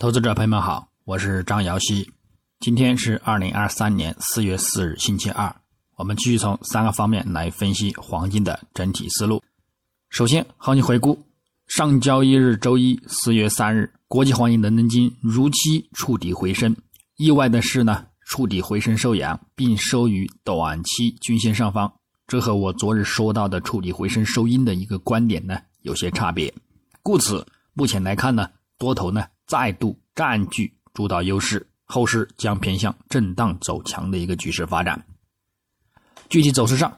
投资者朋友们好，我是张瑶希。今天是二零二三年四月四日，星期二。我们继续从三个方面来分析黄金的整体思路。首先，行情回顾：上交易日周一四月三日，国际黄金伦敦金如期触底回升。意外的是呢，触底回升收阳，并收于短期均线上方。这和我昨日说到的触底回升收阴的一个观点呢有些差别。故此，目前来看呢，多头呢。再度占据主导优势，后市将偏向震荡走强的一个局势发展。具体走势上，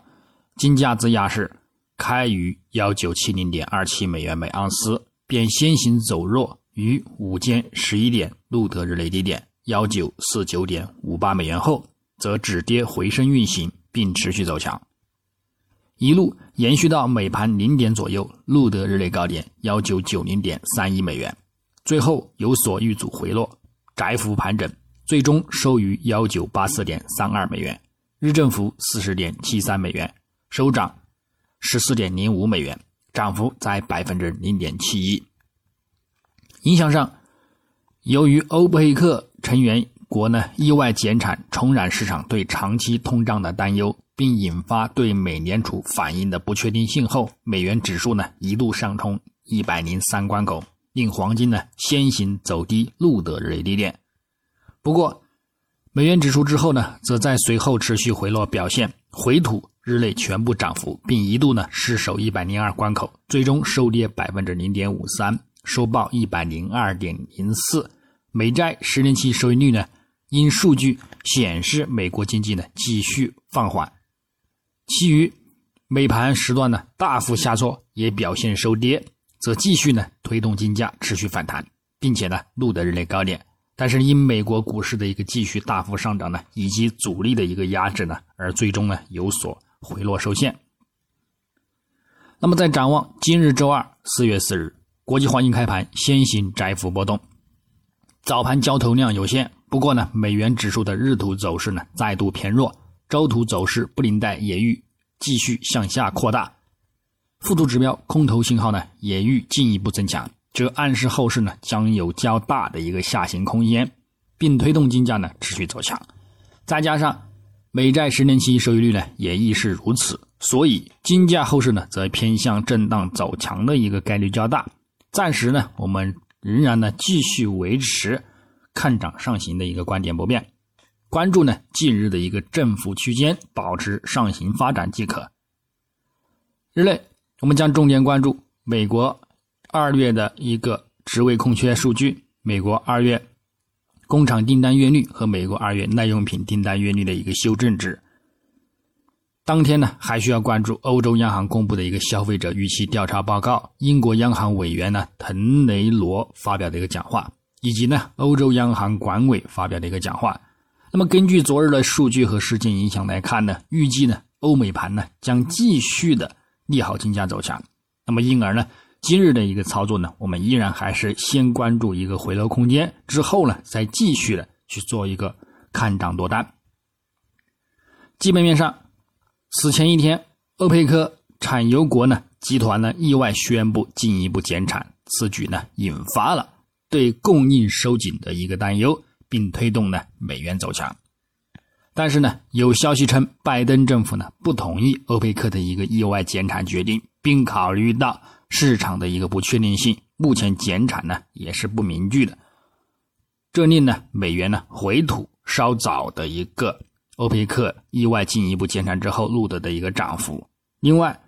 金价自亚市开于幺九七零点二七美元每盎司，便先行走弱，于午间十一点录得日内低点幺九四九点五八美元后，则止跌回升运行，并持续走强，一路延续到美盘零点左右录得日内高点幺九九零点三一美元。最后有所遇阻回落，窄幅盘整，最终收于幺九八四点三二美元，日振幅四十点七三美元，收涨十四点零五美元，涨幅在百分之零点七一。影响上，由于欧佩克成员国呢意外减产，重燃市场对长期通胀的担忧，并引发对美联储反应的不确定性后，美元指数呢一度上冲一百零三关口。令黄金呢先行走低，录得日内低点。不过，美元指数之后呢，则在随后持续回落表现，回吐日内全部涨幅，并一度呢失守一百零二关口，最终收跌百分之零点五三，收报一百零二点零四。美债十年期收益率呢，因数据显示美国经济呢继续放缓，其余美盘时段呢大幅下挫，也表现收跌。则继续呢推动金价持续反弹，并且呢录得日内高点，但是因美国股市的一个继续大幅上涨呢，以及阻力的一个压制呢，而最终呢有所回落受限。那么在展望今日周二四月四日，国际黄金开盘先行窄幅波动，早盘交投量有限，不过呢美元指数的日图走势呢再度偏弱，周图走势布林带也欲继续向下扩大。附图指标空头信号呢，也欲进一步增强，这暗示后市呢将有较大的一个下行空间，并推动金价呢持续走强。再加上美债十年期收益率呢也亦是如此，所以金价后市呢则偏向震荡走强的一个概率较大。暂时呢，我们仍然呢继续维持看涨上行的一个观点不变，关注呢近日的一个振幅区间，保持上行发展即可。日内。我们将重点关注美国二月的一个职位空缺数据，美国二月工厂订单月率和美国二月耐用品订单月率的一个修正值。当天呢，还需要关注欧洲央行公布的一个消费者预期调查报告，英国央行委员呢滕雷罗发表的一个讲话，以及呢欧洲央行管委发表的一个讲话。那么根据昨日的数据和事件影响来看呢，预计呢欧美盘呢将继续的。利好金价走强，那么因而呢，今日的一个操作呢，我们依然还是先关注一个回落空间，之后呢，再继续的去做一个看涨多单。基本面上，此前一天，欧佩克产油国呢集团呢意外宣布进一步减产，此举呢引发了对供应收紧的一个担忧，并推动呢美元走强。但是呢，有消息称，拜登政府呢不同意欧佩克的一个意外减产决定，并考虑到市场的一个不确定性，目前减产呢也是不明确的。这令呢美元呢回吐稍早的一个欧佩克意外进一步减产之后录得的一个涨幅。另外，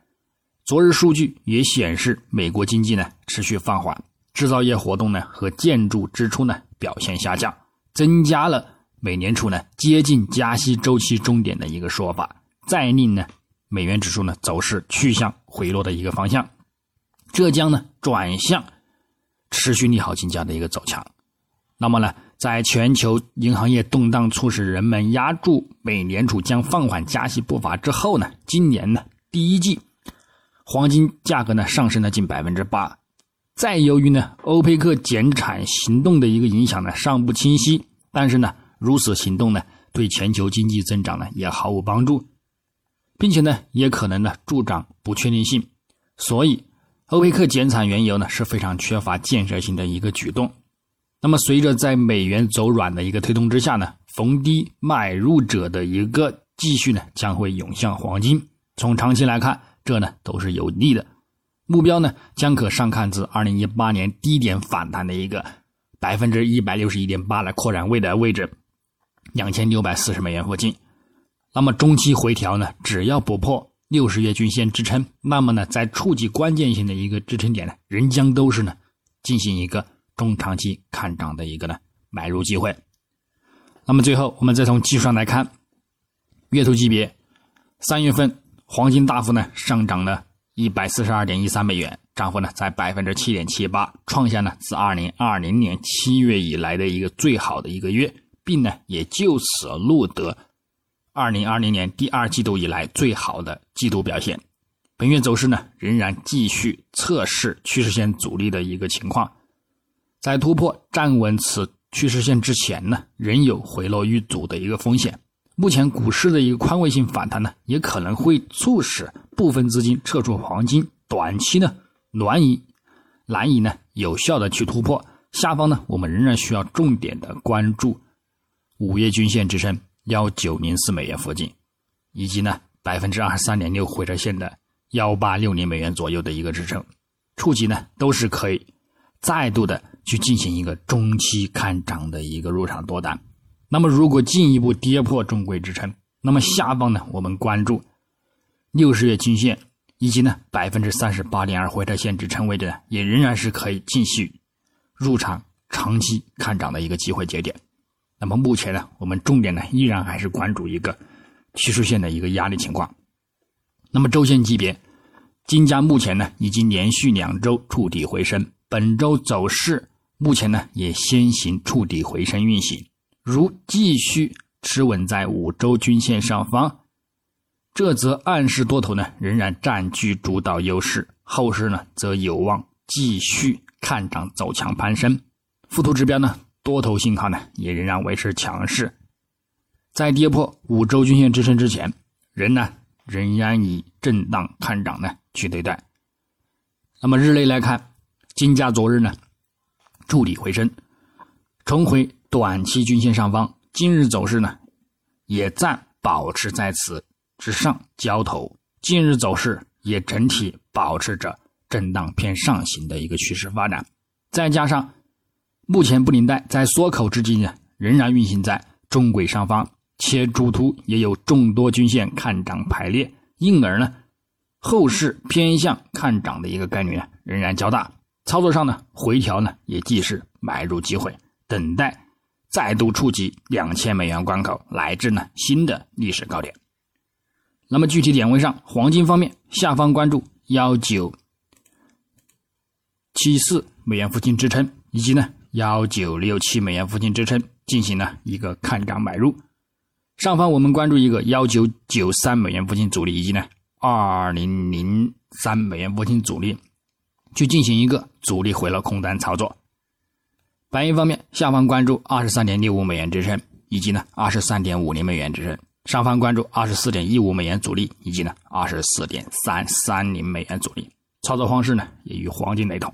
昨日数据也显示，美国经济呢持续放缓，制造业活动呢和建筑支出呢表现下降，增加了。美联储呢接近加息周期终点的一个说法，再令呢美元指数呢走势趋向回落的一个方向，这将呢转向持续利好金价的一个走强。那么呢，在全球银行业动荡促使人们压住美联储将放缓加息步伐之后呢，今年呢第一季黄金价格呢上升了近百分之八。再由于呢欧佩克减产行动的一个影响呢尚不清晰，但是呢。如此行动呢，对全球经济增长呢也毫无帮助，并且呢也可能呢助长不确定性。所以，欧佩克减产原油呢是非常缺乏建设性的一个举动。那么随着在美元走软的一个推动之下呢，逢低买入者的一个继续呢将会涌向黄金。从长期来看，这呢都是有利的。目标呢将可上看至二零一八年低点反弹的一个百分之一百六十一点八的扩展位的位置，两千六百四十美元附近。那么中期回调呢，只要不破六十月均线支撑，那么呢在触及关键性的一个支撑点呢，仍将都是呢进行一个。中长期看涨的一个呢买入机会。那么最后，我们再从技术上来看，月图级别，三月份黄金大幅呢上涨了一百四十二点一三美元，涨幅呢在百分之七点七八，创下呢自二零二零年七月以来的一个最好的一个月，并呢也就此录得二零二零年第二季度以来最好的季度表现。本月走势呢仍然继续测试趋势线阻力的一个情况。在突破站稳此趋势线之前呢，仍有回落遇阻的一个风险。目前股市的一个宽位性反弹呢，也可能会促使部分资金撤出黄金，短期呢难以难以呢有效的去突破。下方呢，我们仍然需要重点的关注五月均线支撑幺九零四美元附近，以及呢百分之二十三点六回撤线的幺八六零美元左右的一个支撑，触及呢都是可以再度的。去进行一个中期看涨的一个入场多单，那么如果进一步跌破中轨支撑，那么下方呢，我们关注六十月均线以及呢百分之三十八点二回撤线支撑位置呢，也仍然是可以继续入场长期看涨的一个机会节点。那么目前呢，我们重点呢依然还是关注一个趋势线的一个压力情况。那么周线级别，金价目前呢已经连续两周触底回升，本周走势。目前呢，也先行触底回升运行，如继续持稳在五周均线上方，这则暗示多头呢仍然占据主导优势，后市呢则有望继续看涨走强攀升。附图指标呢，多头信号呢也仍然维持强势，在跌破五周均线支撑之前，人呢仍然以震荡看涨呢去对待。那么日内来看，金价昨日呢。筑底回升，重回短期均线上方。今日走势呢，也暂保持在此之上交投。近日走势也整体保持着震荡偏上行的一个趋势发展。再加上目前布林带在缩口之际呢，仍然运行在中轨上方，且主图也有众多均线看涨排列，因而呢，后市偏向看涨的一个概率呢，仍然较大。操作上呢，回调呢也既是买入机会，等待再度触及两千美元关口，乃至呢新的历史高点。那么具体点位上，黄金方面，下方关注幺九七四美元附近支撑，以及呢幺九六七美元附近支撑，进行了一个看涨买入。上方我们关注一个幺九九三美元附近阻力，以及呢二零零三美元附近阻力。去进行一个主力回落空单操作。白银方面，下方关注二十三点六五美元支撑，以及呢二十三点五零美元支撑；上方关注二十四点一五美元阻力，以及呢二十四点三三零美元阻力。操作方式呢也与黄金雷同。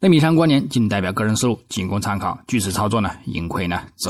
那以上观点仅代表个人思路，仅供参考。据此操作呢，盈亏呢则。